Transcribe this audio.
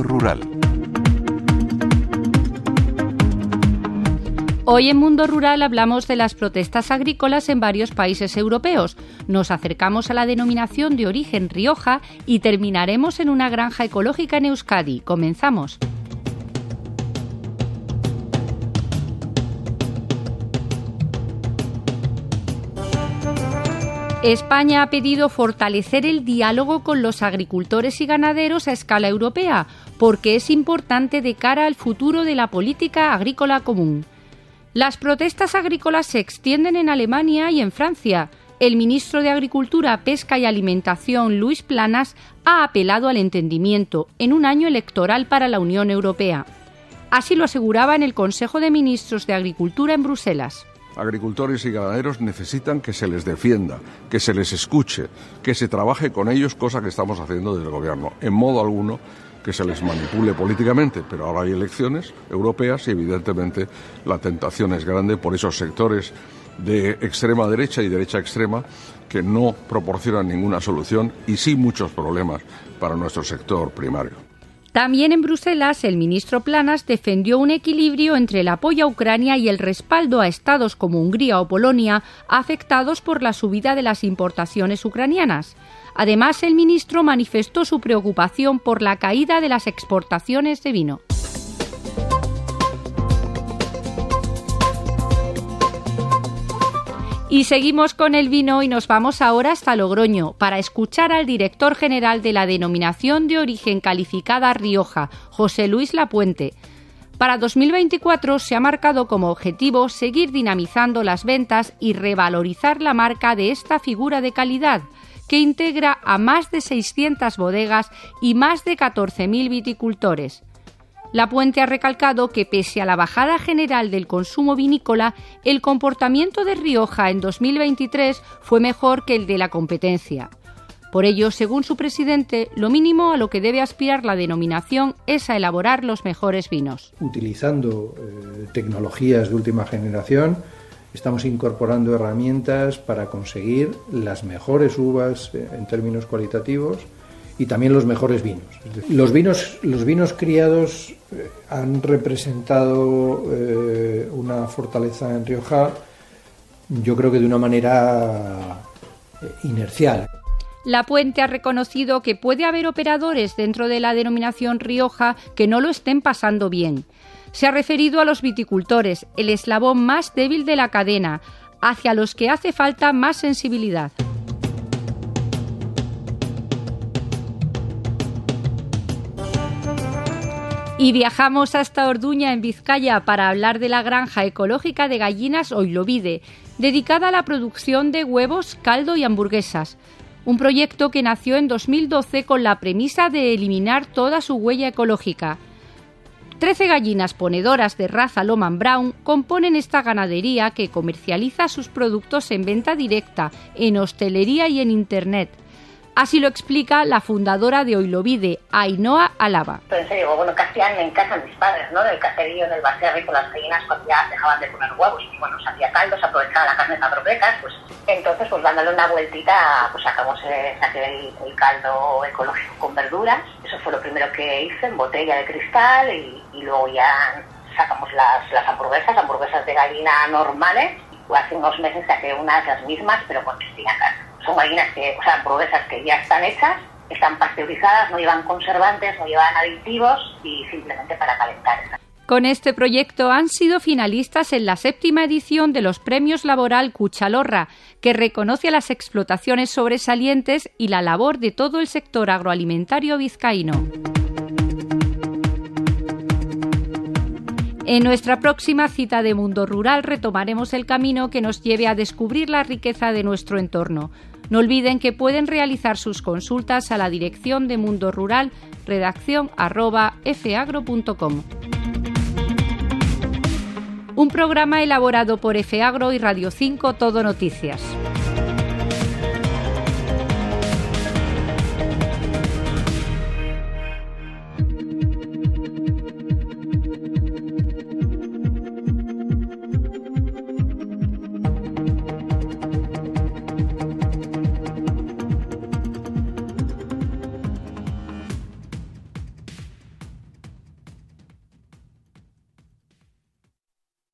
Rural. Hoy en Mundo Rural hablamos de las protestas agrícolas en varios países europeos. Nos acercamos a la denominación de origen Rioja y terminaremos en una granja ecológica en Euskadi. Comenzamos. España ha pedido fortalecer el diálogo con los agricultores y ganaderos a escala europea, porque es importante de cara al futuro de la política agrícola común. Las protestas agrícolas se extienden en Alemania y en Francia. El ministro de Agricultura, Pesca y Alimentación, Luis Planas, ha apelado al entendimiento en un año electoral para la Unión Europea. Así lo aseguraba en el Consejo de Ministros de Agricultura en Bruselas agricultores y ganaderos necesitan que se les defienda, que se les escuche, que se trabaje con ellos, cosa que estamos haciendo desde el Gobierno. En modo alguno que se les manipule políticamente, pero ahora hay elecciones europeas y evidentemente la tentación es grande por esos sectores de extrema derecha y derecha extrema que no proporcionan ninguna solución y sí muchos problemas para nuestro sector primario. También en Bruselas, el ministro Planas defendió un equilibrio entre el apoyo a Ucrania y el respaldo a estados como Hungría o Polonia afectados por la subida de las importaciones ucranianas. Además, el ministro manifestó su preocupación por la caída de las exportaciones de vino. Y seguimos con el vino y nos vamos ahora hasta Logroño para escuchar al director general de la denominación de origen calificada Rioja, José Luis Lapuente. Para 2024 se ha marcado como objetivo seguir dinamizando las ventas y revalorizar la marca de esta figura de calidad, que integra a más de 600 bodegas y más de 14.000 viticultores. La Puente ha recalcado que pese a la bajada general del consumo vinícola, el comportamiento de Rioja en 2023 fue mejor que el de la competencia. Por ello, según su presidente, lo mínimo a lo que debe aspirar la denominación es a elaborar los mejores vinos. Utilizando eh, tecnologías de última generación, estamos incorporando herramientas para conseguir las mejores uvas eh, en términos cualitativos y también los mejores vinos. Los vinos, los vinos criados han representado eh, una fortaleza en Rioja, yo creo que de una manera eh, inercial. La Puente ha reconocido que puede haber operadores dentro de la denominación Rioja que no lo estén pasando bien. Se ha referido a los viticultores, el eslabón más débil de la cadena, hacia los que hace falta más sensibilidad. Y viajamos hasta Orduña, en Vizcaya, para hablar de la granja ecológica de gallinas Oilovide, dedicada a la producción de huevos, caldo y hamburguesas. Un proyecto que nació en 2012 con la premisa de eliminar toda su huella ecológica. Trece gallinas ponedoras de raza Loman Brown componen esta ganadería que comercializa sus productos en venta directa, en hostelería y en Internet. Así lo explica la fundadora de Oilovide, Ainhoa Alaba. Entonces digo, bueno, ¿qué hacían en casa mis padres, ¿no? Del caserío, del baserri con las gallinas cuando ya dejaban de poner huevos. Y bueno, se hacía caldo, se aprovechaba la carne para propecas, pues entonces pues dándole una vueltita, pues sacamos, saqué el, caldo ecológico con verduras. Eso fue lo primero que hice en botella de cristal y, luego ya sacamos las, las hamburguesas, hamburguesas de gallina normales. Hace unos meses saqué unas las mismas, pero con espinacas son gallinas que, o sea, hamburguesas que ya están hechas, están pasteurizadas, no llevan conservantes, no llevan aditivos y simplemente para calentar. Con este proyecto han sido finalistas en la séptima edición de los Premios Laboral Cuchalorra, que reconoce a las explotaciones sobresalientes y la labor de todo el sector agroalimentario vizcaíno. En nuestra próxima cita de Mundo Rural retomaremos el camino que nos lleve a descubrir la riqueza de nuestro entorno. No olviden que pueden realizar sus consultas a la dirección de Mundo Rural, redacción. Un programa elaborado por FAgro y Radio 5 Todo Noticias.